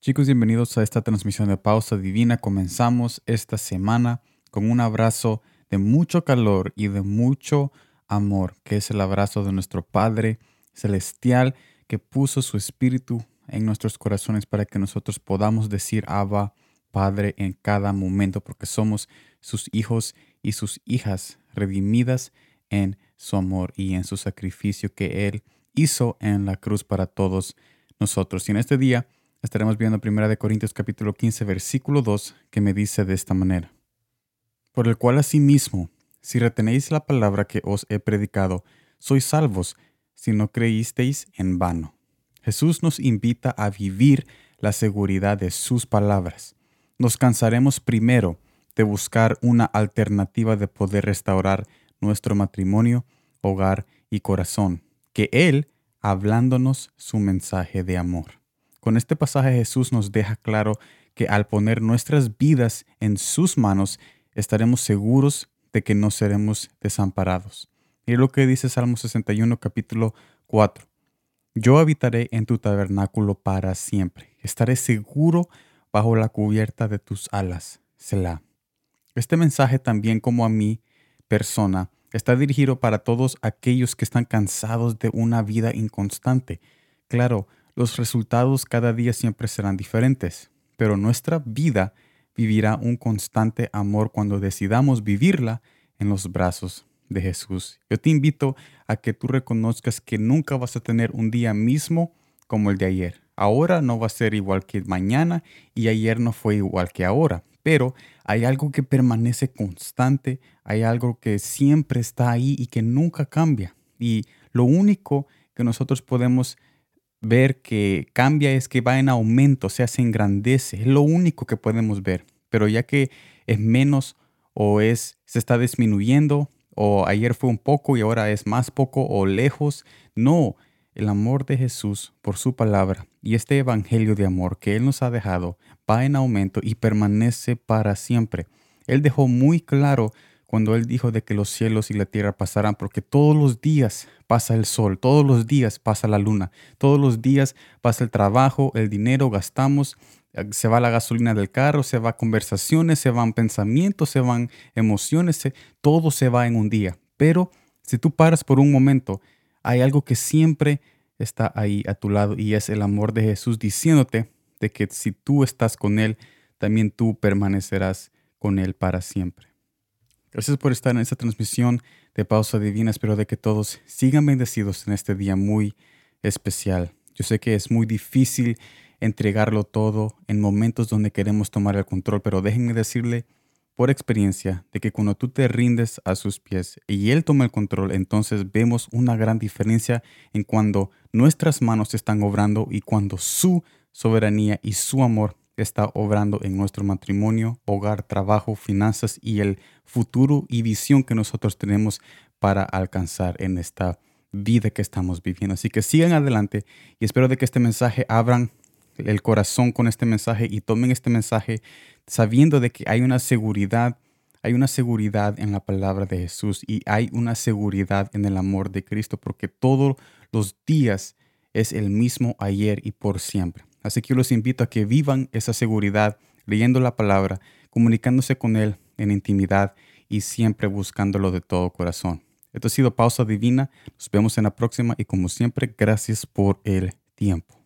Chicos, bienvenidos a esta transmisión de Pausa Divina. Comenzamos esta semana con un abrazo de mucho calor y de mucho amor, que es el abrazo de nuestro Padre Celestial que puso su Espíritu en nuestros corazones para que nosotros podamos decir Abba, Padre, en cada momento, porque somos sus hijos y sus hijas redimidas en su amor y en su sacrificio que Él hizo en la cruz para todos nosotros. Y en este día, estaremos viendo 1 Corintios capítulo 15, versículo 2, que me dice de esta manera. Por el cual asimismo, si retenéis la palabra que os he predicado, sois salvos, si no creísteis en vano. Jesús nos invita a vivir la seguridad de sus palabras. Nos cansaremos primero de buscar una alternativa de poder restaurar nuestro matrimonio, hogar y corazón, que Él hablándonos su mensaje de amor. Con este pasaje Jesús nos deja claro que al poner nuestras vidas en sus manos, estaremos seguros de que no seremos desamparados. Y lo que dice Salmo 61, capítulo 4. Yo habitaré en tu tabernáculo para siempre. Estaré seguro bajo la cubierta de tus alas. Selah. Este mensaje también como a mí, persona, está dirigido para todos aquellos que están cansados de una vida inconstante. Claro, los resultados cada día siempre serán diferentes, pero nuestra vida vivirá un constante amor cuando decidamos vivirla en los brazos de Jesús. Yo te invito a que tú reconozcas que nunca vas a tener un día mismo como el de ayer. Ahora no va a ser igual que mañana y ayer no fue igual que ahora, pero hay algo que permanece constante, hay algo que siempre está ahí y que nunca cambia. Y lo único que nosotros podemos ver que cambia es que va en aumento, o sea, se engrandece. Es lo único que podemos ver. Pero ya que es menos o es se está disminuyendo o ayer fue un poco y ahora es más poco o lejos, no, el amor de Jesús por su palabra y este evangelio de amor que él nos ha dejado va en aumento y permanece para siempre. Él dejó muy claro cuando Él dijo de que los cielos y la tierra pasarán, porque todos los días pasa el sol, todos los días pasa la luna, todos los días pasa el trabajo, el dinero, gastamos, eh, se va la gasolina del carro, se va conversaciones, se van pensamientos, se van emociones, todo se va en un día. Pero si tú paras por un momento, hay algo que siempre está ahí a tu lado y es el amor de Jesús diciéndote de que si tú estás con Él, también tú permanecerás con Él para siempre. Gracias por estar en esta transmisión de Pausa Divina. Espero de que todos sigan bendecidos en este día muy especial. Yo sé que es muy difícil entregarlo todo en momentos donde queremos tomar el control, pero déjenme decirle por experiencia de que cuando tú te rindes a sus pies y Él toma el control, entonces vemos una gran diferencia en cuando nuestras manos están obrando y cuando su soberanía y su amor está obrando en nuestro matrimonio, hogar, trabajo, finanzas y el futuro y visión que nosotros tenemos para alcanzar en esta vida que estamos viviendo. Así que sigan adelante y espero de que este mensaje abran el corazón con este mensaje y tomen este mensaje sabiendo de que hay una seguridad, hay una seguridad en la palabra de Jesús y hay una seguridad en el amor de Cristo porque todos los días es el mismo ayer y por siempre. Así que yo los invito a que vivan esa seguridad leyendo la palabra, comunicándose con Él en intimidad y siempre buscándolo de todo corazón. Esto ha sido Pausa Divina. Nos vemos en la próxima y como siempre, gracias por el tiempo.